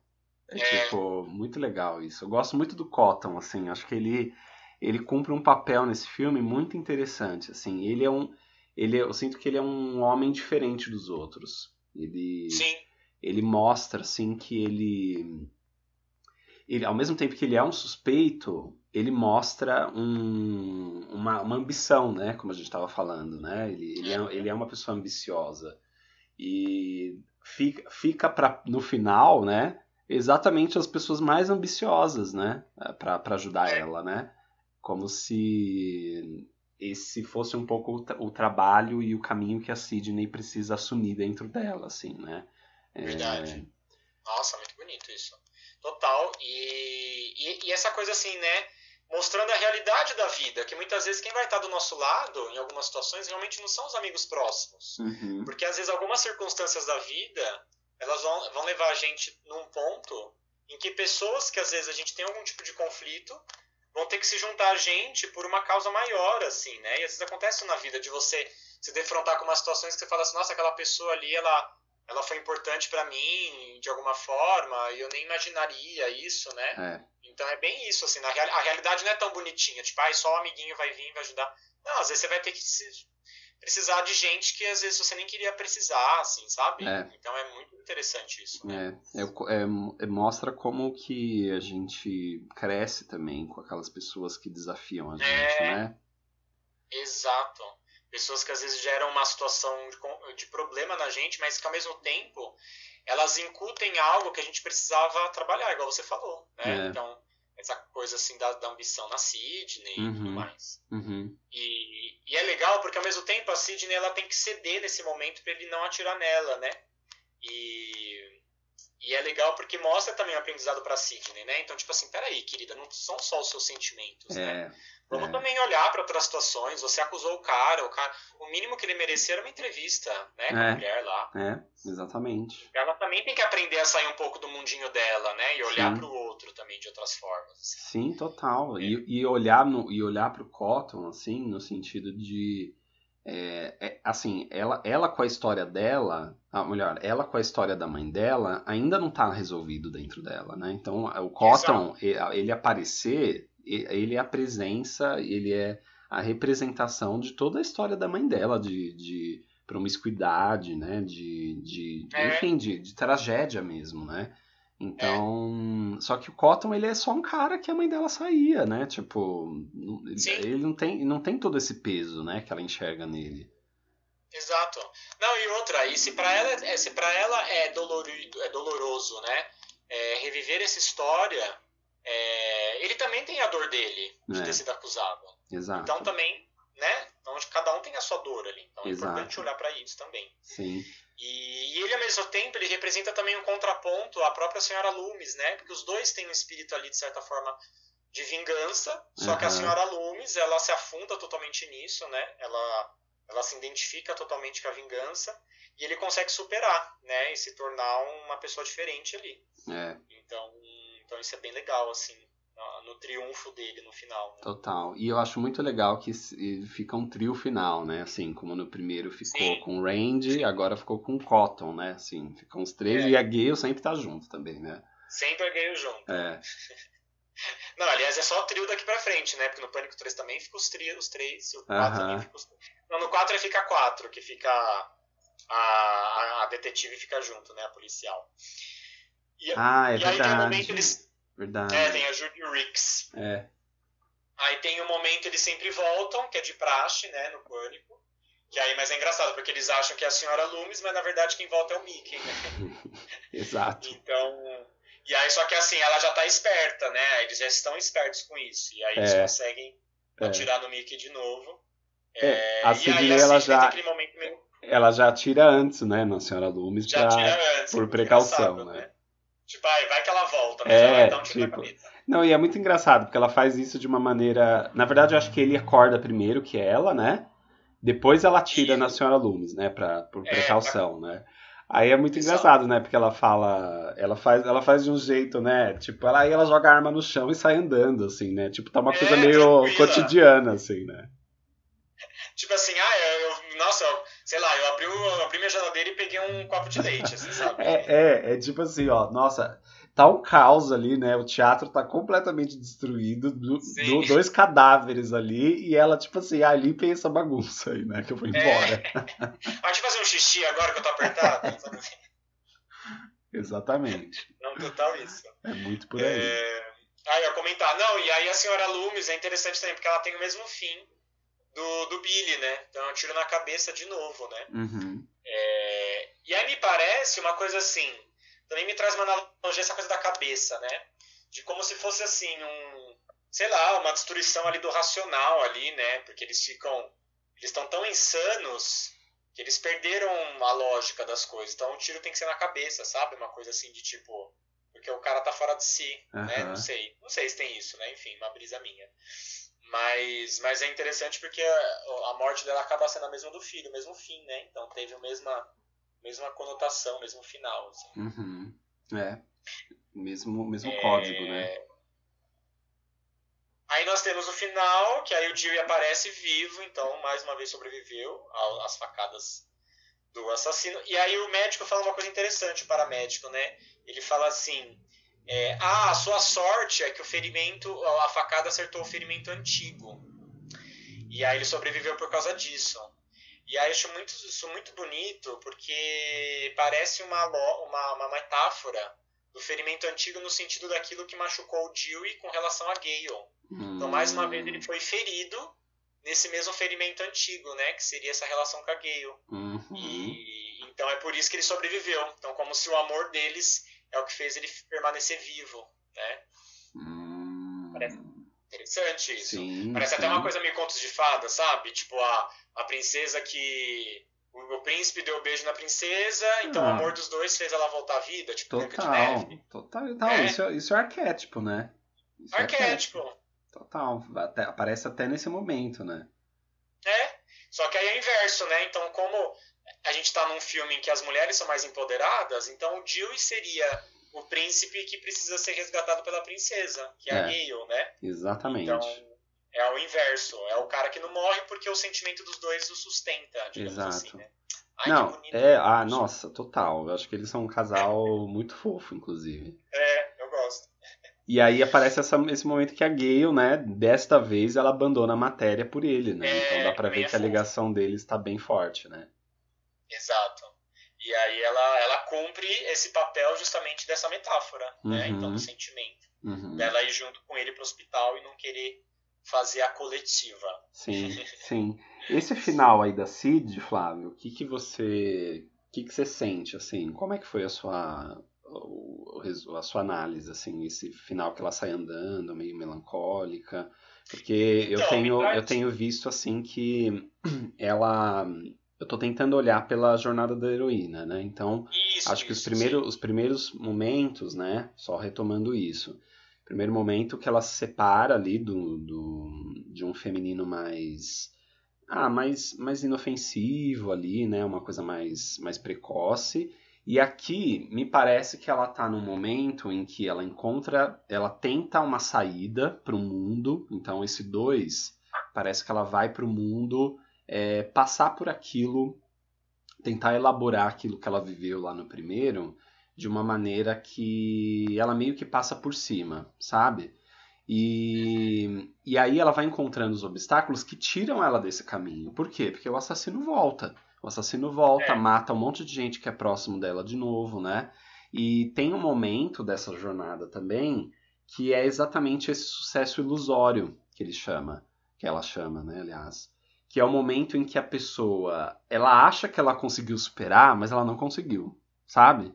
S1: É, é, tipo, muito legal isso. Eu gosto muito do Cotton, assim, acho que ele ele cumpre um papel nesse filme muito interessante, assim. Ele é um ele eu sinto que ele é um homem diferente dos outros. Ele
S2: Sim.
S1: ele mostra assim que ele ele, ao mesmo tempo que ele é um suspeito, ele mostra um, uma, uma ambição, né? Como a gente estava falando, né? Ele, ele, é, ele é uma pessoa ambiciosa. E fica, fica pra, no final, né? Exatamente as pessoas mais ambiciosas, né? para ajudar
S2: É.
S1: ela, né? Como se esse fosse um pouco o, tra- o trabalho e o caminho que a Sidney precisa assumir dentro dela, assim, né? É,
S2: Verdade. Nossa, muito bonito isso. Total. E, e, e essa coisa assim, né? Mostrando a realidade da vida, que muitas vezes quem vai estar do nosso lado, em algumas situações, realmente não são os amigos próximos.
S1: uhum,
S2: Porque às vezes algumas circunstâncias da vida, elas vão, vão levar a gente num ponto em que pessoas que às vezes a gente tem algum tipo de conflito vão ter que se juntar a gente por uma causa maior, assim, né? E às vezes acontece na vida de você se defrontar com umas situações que você fala assim, nossa, aquela pessoa ali, ela, ela foi importante pra mim de alguma forma, e eu nem imaginaria isso, né?
S1: é,
S2: Então é bem isso, assim, na real, a realidade não é tão bonitinha, tipo, ah, só o amiguinho vai vir e vai ajudar. Não, às vezes você vai ter que se- precisar de gente que às vezes você nem queria precisar, assim, sabe?
S1: É.
S2: Então é muito interessante isso. né?
S1: É, é, é, é, mostra como que a gente cresce também com aquelas pessoas que desafiam a gente, né?
S2: Exato. Pessoas que às vezes geram uma situação de, de problema na gente, mas que ao mesmo tempo elas incutem algo que a gente precisava trabalhar, igual você falou, né?
S1: É.
S2: Então, essa coisa assim da, da ambição na Sidney e tudo
S1: Uhum.
S2: mais.
S1: Uhum.
S2: E, e é legal porque ao mesmo tempo a Sidney ela tem que ceder nesse momento para ele não atirar nela, né? E, e é legal porque mostra também o aprendizado para Sidney, né? Então, tipo assim, peraí, querida, não são só os seus sentimentos, né?
S1: É,
S2: Vamos
S1: é.
S2: também olhar para outras situações. Você acusou o cara, o cara, o mínimo que ele merecia era uma entrevista, né, com
S1: É.
S2: a mulher lá.
S1: é, exatamente.
S2: Ela também tem que aprender a sair um pouco do mundinho dela, né, e olhar para o outro também de outras formas.
S1: Sim, total.
S2: É.
S1: E, e olhar no, e olhar pro Cotton, assim, no sentido de. é, é, assim, ela, ela com a história dela, ah, melhor, ela com a história da mãe dela, ainda não tá resolvido dentro dela, né? Então, o Cotton, e- ele aparecer, ele é a presença, ele é a representação de toda a história da mãe dela, de, de promiscuidade, né? De, de
S2: É.
S1: enfim, de, de tragédia mesmo, né? Então, só que o Cotton ele é só um cara que a mãe dela saía, né? Tipo,
S2: Sim.
S1: ele não tem, não tem todo esse peso, né, que ela enxerga nele.
S2: Exato. Não, e outra, e se para ela, é, se pra ela é, dolorido, é doloroso, né, é, reviver essa história, é, ele também tem a dor dele de
S1: É.
S2: ter sido acusado.
S1: Exato.
S2: Então também, né, então cada um tem a sua dor ali. Então é
S1: Exato.
S2: importante olhar para isso também.
S1: Sim.
S2: E, e ele, ao mesmo tempo, ele representa também um contraponto à própria senhora Loomis, né? Porque os dois têm um espírito ali, de certa forma, de vingança. Só que a senhora Loomis, ela se afunda totalmente nisso, né? Ela, ela se identifica totalmente com a vingança. E ele consegue superar, né? E se tornar uma pessoa diferente ali.
S1: É,
S2: Então, então isso é bem legal, assim, no, triunfo dele no final. Né?
S1: total. E eu acho muito legal que fica um trio final, né? Assim, como no primeiro ficou
S2: Sim.
S1: com o Randy, agora ficou com o Cotton, né? Assim, ficam os três
S2: É.
S1: e a Gale sempre tá junto também, né?
S2: Sempre erguei junto.
S1: É,
S2: Não, aliás, é só trio daqui pra frente, né? Porque no Pânico 3 também fica os, tri, os três, o 4
S1: Aham.
S2: também fica os Não, no 4 fica 4, que fica a, a, a detetive fica junto, né? A policial. E,
S1: Ah, é
S2: e aí tem um momento
S1: verdade.
S2: eles.
S1: Verdade.
S2: É, tem a Judy Ricks.
S1: É,
S2: Aí tem um momento eles sempre voltam, que é de praxe, né? No Pânico. Que aí, mas é engraçado, porque eles acham que é a senhora Loomis, mas na verdade quem volta é o Mickey, né?
S1: exato.
S2: Então. E aí, só que assim, ela já tá esperta, né? Eles já estão espertos com isso. E aí eles
S1: É.
S2: conseguem
S1: É.
S2: atirar no Mickey de novo.
S1: É,
S2: É,
S1: a
S2: e
S1: Sidney,
S2: aí a
S1: ela já-
S2: meio.
S1: Ela já tira antes, né, na Senhora Loomis,
S2: Já
S1: pra...
S2: antes.
S1: por
S2: muito
S1: precaução,
S2: engraçado,
S1: né?
S2: Tipo, ai, vai que ela volta, mas
S1: É,
S2: ela vai dar um tiro
S1: tipo. Não, e é muito engraçado, porque ela faz isso de uma maneira. Na verdade, eu acho que ele acorda primeiro, que é ela, né? Depois ela atira
S2: Isso.
S1: na Senhora Loomis, né? Pra, por
S2: É,
S1: precaução, né? Aí é muito engraçado, né? Porque ela fala. Ela faz, ela faz de um jeito, né? Tipo, ela, aí ela joga a arma no chão e sai andando, assim, né? Tipo, tá uma
S2: É,
S1: coisa meio
S2: tranquila.
S1: cotidiana, assim, né?
S2: Tipo assim, ah, eu, eu- nossa, eu- sei lá, eu abri, eu abri minha geladeira e peguei um copo de leite, assim, sabe?
S1: É, é, é tipo assim, ó, nossa, tá um caos ali, né? O teatro tá completamente destruído, do, do- dois cadáveres ali, e ela, tipo assim, ah, limpem essa bagunça aí, né? Que eu vou embora.
S2: Ah, deixa eu fazer um xixi agora que eu tô apertado.
S1: Exatamente.
S2: Não, total isso.
S1: É muito por aí. É...
S2: Ah, eu comentar. Não, e aí a senhora Loomis é interessante também, porque ela tem o mesmo fim do, do Billy, né? Então é um tiro na cabeça de novo, né?
S1: Uhum.
S2: É... E aí me parece uma coisa assim, também me traz uma analogia essa coisa da cabeça, né? De como se fosse assim, um, sei lá, uma destruição ali do racional ali, né? Porque eles ficam, eles estão tão insanos que eles perderam a lógica das coisas. Então o tiro tem que ser na cabeça, sabe? Uma coisa assim de tipo, porque o cara tá fora de si, uhum. né? Não sei, não sei se tem isso, né? Enfim, uma brisa minha. Mas, mas é interessante porque a, a morte dela acaba sendo a mesma do filho, o mesmo fim, né? Então teve a mesma, mesma conotação, mesmo final. Assim.
S1: Uhum. É. Mesmo, mesmo é... código, né?
S2: Aí nós temos o final, que aí o Dewey aparece vivo, então mais uma vez sobreviveu às facadas do assassino. E aí o médico fala uma coisa interessante, o paramédico, né? Ele fala assim: é, Ah, a sua sorte é que o ferimento, a facada acertou o ferimento antigo. E aí ele sobreviveu por causa disso. E aí eu acho muito, isso muito bonito, porque parece uma, uma, uma metáfora do ferimento antigo no sentido daquilo que machucou o Dewey com relação a Gale. Hum. Então, mais uma vez, ele foi ferido nesse mesmo ferimento antigo, né? Que seria essa relação com a Gale.
S1: Uhum.
S2: E, então é por isso que ele sobreviveu. Então, como se o amor deles é o que fez ele permanecer vivo, né?
S1: Hum.
S2: Parece interessante isso.
S1: Sim,
S2: Parece
S1: sim.
S2: até uma coisa meio contos de fada, sabe? Tipo, a, a princesa que. O, o príncipe deu um beijo na princesa, então
S1: Ah.
S2: o amor dos dois fez ela voltar à vida, tipo
S1: Total.
S2: Neve.
S1: Total. Não,
S2: É.
S1: Isso, é- isso é arquétipo, né? Isso é
S2: Arquétipo.
S1: Total. Até- aparece até nesse momento, né?
S2: É. Só que aí é o inverso, né? Então, como a gente tá num filme em que as mulheres são mais empoderadas, então o Dewey seria o príncipe que precisa ser resgatado pela princesa, que é, a
S1: É.
S2: Gale, né?
S1: Exatamente.
S2: Então, é o inverso. É o cara que não morre porque o sentimento dos dois o sustenta, digamos
S1: Exato.
S2: assim, né? Ai,
S1: não,
S2: que bonito.
S1: é, ah, nossa, total. Eu acho que eles são um casal muito fofo, inclusive.
S2: É, eu gosto.
S1: E aí aparece essa- esse momento que a Gale, né, desta vez ela abandona a matéria por ele, né?
S2: É,
S1: então dá pra ver
S2: é
S1: que a ligação deles tá bem forte, né?
S2: Exato. E aí ela, ela cumpre esse papel justamente dessa metáfora, né?
S1: Uhum.
S2: Então, do sentimento.
S1: Uhum.
S2: Dela ir junto com ele pro hospital e não querer fazer a coletiva.
S1: Sim, sim. Esse final aí da Cid, Flávio, o que que você, o que que você sente assim? Como é que foi a sua a sua análise assim, esse final que ela sai andando, meio melancólica? Porque eu
S2: Então,
S1: tenho
S2: me traz-
S1: eu tenho visto assim que ela eu tô tentando olhar pela jornada da heroína, né? Então,
S2: Isso,
S1: Acho que os
S2: isso,
S1: primeiros, os primeiros momentos, né? Só retomando isso. Primeiro momento que ela se separa ali do, do, de um feminino mais. Ah, mais, mais inofensivo ali, né? Uma coisa mais, mais precoce. E aqui me parece que ela tá num momento em que ela encontra. Ela tenta uma saída para o mundo. Então, esse dois parece que ela vai para o mundo é, passar por aquilo tentar elaborar aquilo que ela viveu lá no primeiro de uma maneira que ela meio que passa por cima, sabe? E, e aí ela vai encontrando os obstáculos que tiram ela desse caminho. Por quê? Porque o assassino volta. O assassino volta,
S2: É.
S1: mata um monte de gente que é próximo dela de novo, né? E tem um momento dessa jornada também que é exatamente esse sucesso ilusório que ele chama, que ela chama, né, aliás que é o momento em que a pessoa ela acha que ela conseguiu superar, mas ela não conseguiu, sabe?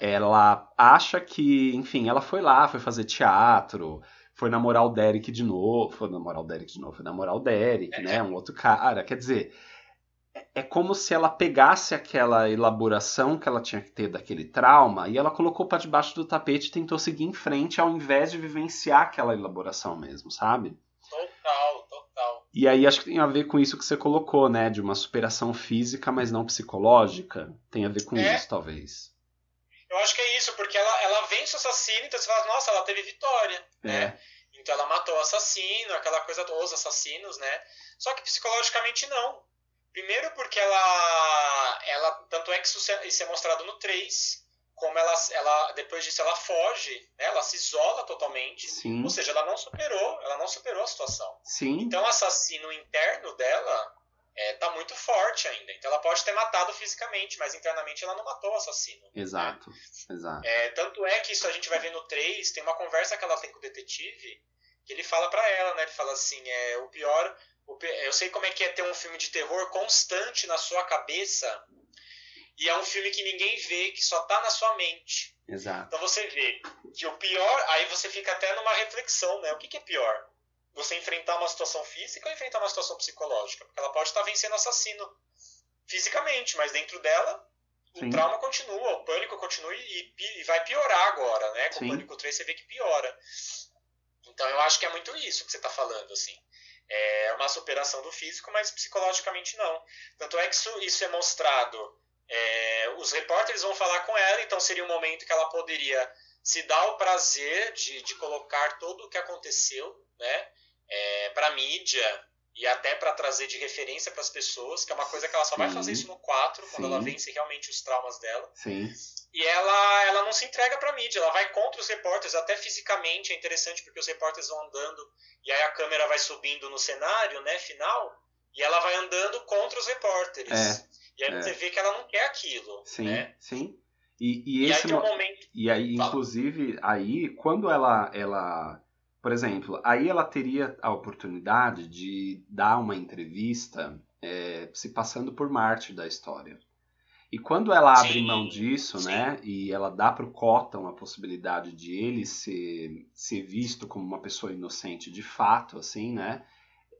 S1: Ela acha que, enfim, ela foi lá, foi fazer teatro, foi namorar o Derek de novo, foi namorar o Derek de novo, foi namorar o Derek, né, um outro cara, quer dizer, é- é como se ela pegasse aquela elaboração que ela tinha que ter daquele trauma e ela colocou para debaixo do tapete e tentou seguir em frente ao invés de vivenciar aquela elaboração mesmo, sabe?
S2: total, total.
S1: E aí acho que tem a ver com isso que você colocou, né? De uma superação física, mas não psicológica. Tem a ver com
S2: É.
S1: isso, talvez.
S2: Eu acho que é isso, porque ela, ela vence o assassino, então você fala, nossa, ela teve vitória, né?
S1: É.
S2: Então ela matou o assassino, aquela coisa, os assassinos, né? Só que psicologicamente não. Primeiro porque ela, ela tanto é que isso é- isso é mostrado no 3, como ela, ela depois disso ela foge, né? Ela se isola totalmente.
S1: Sim,
S2: Ou seja, ela não superou, ela não superou a situação.
S1: sim.
S2: Então o assassino interno dela é, tá muito forte ainda. Então Ela pode ter matado fisicamente, mas internamente ela não matou o assassino. Né?
S1: Exato, né? exato.
S2: É, tanto é que isso a gente vai ver no 3, tem uma conversa que ela tem com o detetive, que ele fala para ela, né? Ele fala assim, é o pior, o, eu sei como é que é ter um filme de terror constante na sua cabeça, e é um filme que ninguém vê, que só tá na sua mente.
S1: Exato.
S2: Então você vê que o pior, aí você fica até numa reflexão, né? O que, que é pior? Você enfrentar uma situação física ou enfrentar uma situação psicológica? Porque ela pode estar vencendo o assassino fisicamente, mas dentro dela Sim. o trauma continua, o pânico continua e, e vai piorar agora, né? Com Sim. o pânico 3 você vê que piora. Então eu acho que é muito isso que você está falando, assim. É uma superação do físico, mas psicologicamente não. Tanto é que isso, isso é mostrado é, os repórteres vão falar com ela, então seria um momento que ela poderia se dar o prazer de, de colocar tudo o que aconteceu né, é, para mídia e até para trazer de referência para as pessoas, que é uma coisa que ela só Sim. vai fazer isso no 4, quando Sim. ela vence realmente os traumas dela.
S1: Sim.
S2: E ela, ela não se entrega para mídia, ela vai contra os repórteres, até fisicamente é interessante porque os repórteres vão andando e aí a câmera vai subindo no cenário, né, final, e ela vai andando contra os repórteres.
S1: É.
S2: E aí é. você vê que ela não quer aquilo.
S1: Sim,
S2: né?
S1: sim. E, e, e esse
S2: aí, mo... momento...
S1: e aí inclusive, aí, quando ela, ela. Por exemplo, aí ela teria a oportunidade de dar uma entrevista é, se passando por Marte da história. E quando ela abre sim, mão disso, sim. né, e ela dá para o Cotton a possibilidade de ele ser, ser visto como uma pessoa inocente de fato, assim, né,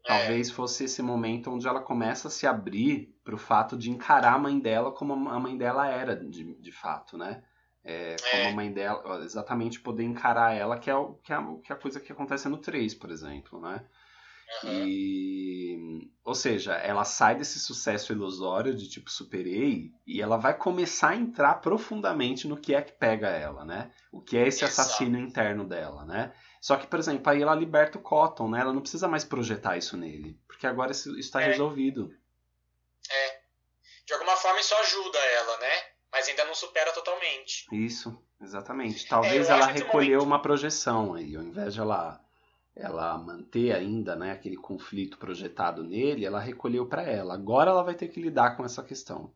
S1: Talvez é. fosse esse momento onde ela começa a se abrir para o fato de encarar a mãe dela como a mãe dela era, de, de fato, né? É, como é. a mãe dela, exatamente poder encarar ela, que é, o, que, é, que é a coisa que acontece no 3, por exemplo, né? Uhum. E, ou seja, ela sai desse sucesso ilusório de tipo superei e ela vai começar a entrar profundamente no que é que pega ela, né? O que é esse Exato. assassino interno dela, né? Só que, por exemplo, aí ela liberta o Cotton, né? Ela não precisa mais projetar isso nele, porque agora isso está é. resolvido.
S2: É. De alguma forma isso ajuda ela, né? Mas ainda não supera totalmente.
S1: Isso, exatamente. Talvez é, ela recolheu uma projeção aí, ao invés de ela ela manter ainda né, aquele conflito projetado nele, ela recolheu para ela. Agora ela vai ter que lidar com essa questão.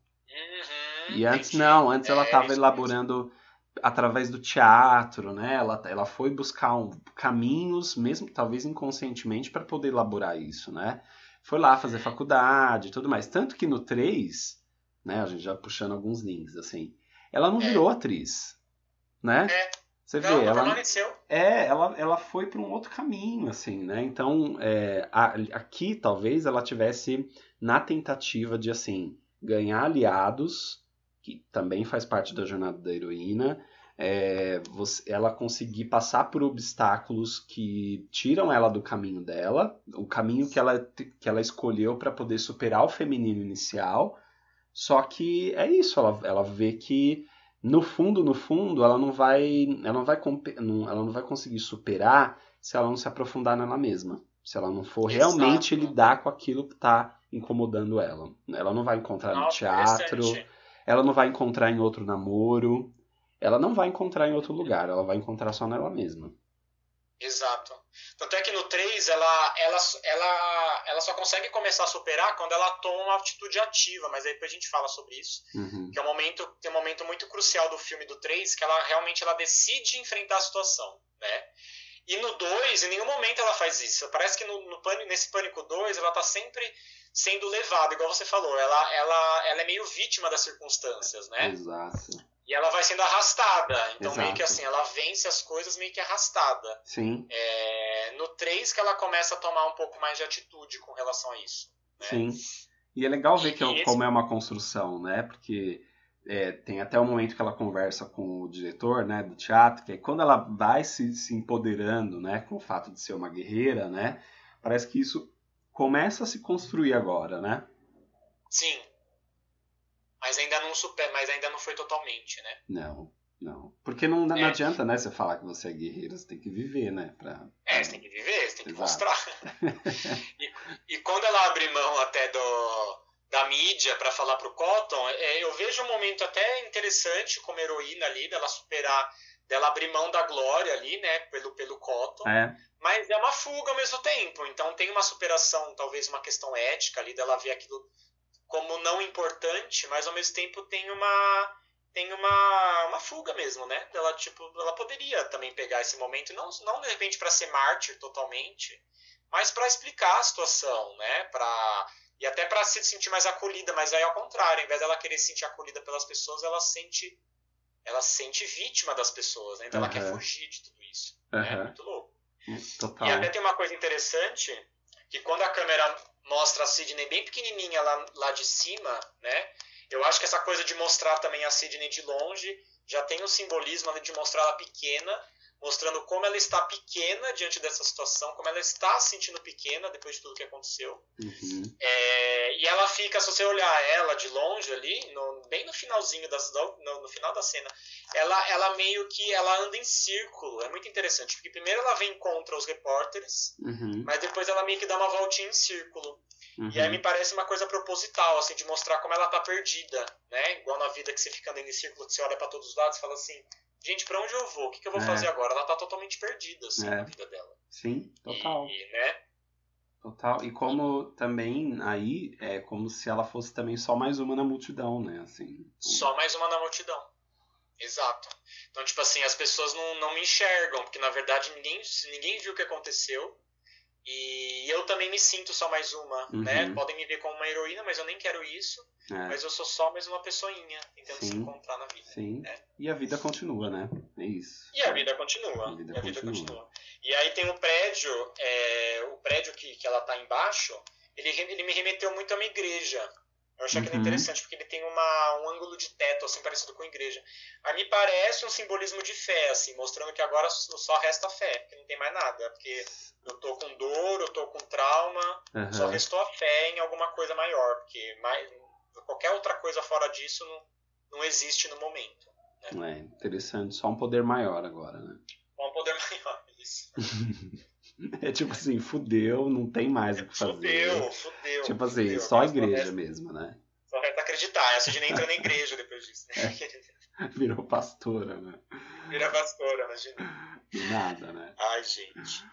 S2: Uhum,
S1: e antes entendi. não, antes é, ela estava elaborando através do teatro, né? Ela, ela foi buscar um, caminhos, mesmo talvez inconscientemente, para poder elaborar isso, né? Foi lá fazer uhum. faculdade e tudo mais. Tanto que no 3, né, a gente já puxando alguns links, assim, ela não é. virou atriz, né?
S2: É.
S1: Você não, vê, ela é, ela, ela foi para um outro caminho, assim, né? Então, é, a, aqui talvez ela tivesse na tentativa de assim ganhar aliados, que também faz parte da jornada da heroína, é, você, ela conseguir passar por obstáculos que tiram ela do caminho dela, o caminho que ela, que ela escolheu para poder superar o feminino inicial. Só que é isso, ela, ela vê que no fundo, no fundo, ela não vai, ela não vai, ela não vai conseguir superar se ela não se aprofundar nela mesma. Se ela não for Exato. realmente lidar com aquilo que está incomodando ela. Ela não vai encontrar no teatro, ela não vai encontrar em outro namoro, ela não vai encontrar em outro lugar, ela vai encontrar só nela mesma.
S2: Exato. Tanto é que no 3 ela, ela, ela, ela só consegue começar a superar quando ela toma uma atitude ativa, mas aí depois a gente fala sobre isso.
S1: Uhum.
S2: Que é um momento, tem um momento muito crucial do filme do 3 que ela realmente ela decide enfrentar a situação, né? E no 2, em nenhum momento ela faz isso. Parece que no, no pânico, nesse Pânico 2 ela tá sempre sendo levada, igual você falou. Ela, ela, ela é meio vítima das circunstâncias, né?
S1: Exato.
S2: E ela vai sendo arrastada. Então, Exato. meio que assim, ela vence as coisas meio que arrastada.
S1: Sim.
S2: É, no 3 que ela começa a tomar um pouco mais de atitude com relação a isso. Né?
S1: Sim. E é legal ver que, esse... como é uma construção, né? Porque é, tem até o um momento que ela conversa com o diretor né, do teatro, que é quando ela vai se, se empoderando né, com o fato de ser uma guerreira, né? Parece que isso começa a se construir agora, né?
S2: Sim. Mas ainda não super, mas ainda não foi totalmente, né?
S1: Não, não. Porque não, não é. adianta, né, você falar que você é guerreiro, você tem que viver, né? Pra...
S2: É, você tem que viver, você tem que Exato. mostrar. e, e quando ela abre mão até do, da mídia para falar pro Cotton, é, eu vejo um momento até interessante como heroína ali, dela superar, dela abrir mão da glória ali, né, pelo, pelo Cotton.
S1: É.
S2: Mas é uma fuga ao mesmo tempo. Então tem uma superação, talvez uma questão ética ali dela ver aquilo como não importante, mas ao mesmo tempo tem uma tem uma, uma fuga mesmo, né? Ela tipo, ela poderia também pegar esse momento não não de repente para ser mártir totalmente, mas para explicar a situação, né? Para e até para se sentir mais acolhida, mas aí ao contrário, ao invés dela querer se sentir acolhida pelas pessoas, ela sente ela se sente vítima das pessoas, né? Então uhum. ela quer fugir de tudo isso. Uhum. É muito louco.
S1: Total.
S2: E até tem uma coisa interessante, que quando a câmera mostra a Sidney bem pequenininha lá, lá de cima, né? Eu acho que essa coisa de mostrar também a Sidney de longe já tem um simbolismo ali de mostrar ela pequena, mostrando como ela está pequena diante dessa situação, como ela está se sentindo pequena depois de tudo que aconteceu.
S1: Uhum.
S2: É, e ela fica, se você olhar ela de longe ali, no, bem no finalzinho das, no, no, final da cena, ela, ela meio que ela anda em círculo. É muito interessante, porque primeiro ela vem contra os repórteres,
S1: uhum.
S2: mas depois ela meio que dá uma voltinha em círculo.
S1: Uhum.
S2: E aí me parece uma coisa proposital, assim, de mostrar como ela tá perdida, né? Igual na vida que você fica andando em círculo, você olha para todos os lados e fala assim, gente, para onde eu vou? O que, que eu vou é. fazer agora? Ela tá totalmente perdida, assim, é. na vida dela.
S1: Sim, total.
S2: E, né?
S1: Total. E como também aí é como se ela fosse também só mais uma na multidão, né? Assim.
S2: Só mais uma na multidão. Exato. Então, tipo assim, as pessoas não, não me enxergam, porque na verdade ninguém, ninguém viu o que aconteceu. E eu também me sinto só mais uma,
S1: uhum.
S2: né? Podem me ver como uma heroína, mas eu nem quero isso.
S1: É.
S2: Mas eu sou só mais uma pessoinha tentando Sim. se encontrar na vida.
S1: Sim.
S2: Né?
S1: E a vida continua, né? É isso.
S2: E a vida continua.
S1: A vida,
S2: e a vida
S1: continua.
S2: continua. E aí tem o prédio, é, o prédio que, que ela tá embaixo, ele, ele me remeteu muito a uma igreja. Eu achei
S1: uhum.
S2: aquilo interessante, porque ele tem uma, um ângulo de teto, assim, parecido com a igreja. Aí me parece um simbolismo de fé, assim, mostrando que agora só resta fé, porque não tem mais nada. Porque eu tô com dor, eu tô com trauma,
S1: uhum.
S2: só restou a fé em alguma coisa maior, porque mais, qualquer outra coisa fora disso não, não existe no momento. Né?
S1: É interessante, só um poder maior agora, né?
S2: Só um poder maior, isso.
S1: É tipo assim, fudeu, não tem mais o que fazer.
S2: Fudeu, fudeu.
S1: Tipo assim,
S2: fudeu,
S1: só a
S2: mas
S1: igreja
S2: resta-
S1: mesmo, né?
S2: Só resta acreditar. Essa de nem entra na igreja depois disso, né?
S1: Virou pastora, né?
S2: Vira pastora, imagina.
S1: Nada, né?
S2: Ai, gente.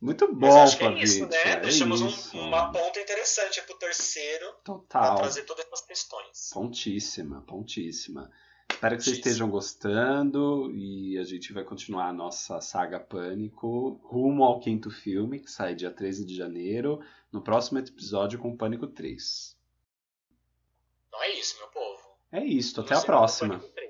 S1: Muito
S2: Mas
S1: bom,
S2: acho que é isso, né?
S1: É
S2: Deixamos um-
S1: isso.
S2: uma ponta interessante pro terceiro pra
S1: Total.
S2: trazer todas essas questões.
S1: Pontíssima, pontíssima. Espero que vocês estejam gostando e a gente vai continuar a nossa saga Pânico rumo ao quinto filme, que sai dia 13 de janeiro, no próximo episódio com Pânico 3.
S2: Então é isso, meu povo.
S1: É isso, até a próxima.
S2: Pânico 3.